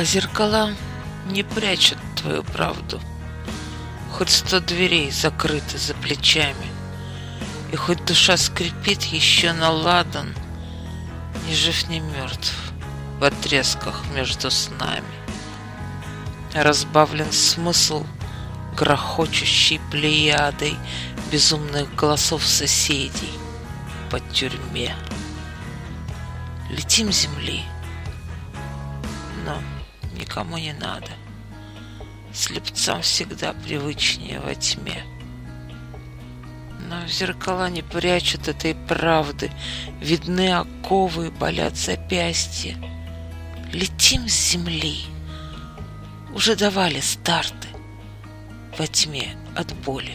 А зеркала не прячут твою правду. Хоть сто дверей закрыты за плечами, И хоть душа скрипит еще на ладан, Ни жив, ни мертв в отрезках между снами. Разбавлен смысл грохочущей плеядой Безумных голосов соседей по тюрьме. Летим земли, но никому не надо. Слепцам всегда привычнее во тьме. Но зеркала не прячут этой правды, Видны оковы, болят запястья. Летим с земли, уже давали старты. Во тьме от боли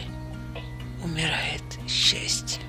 умирает счастье.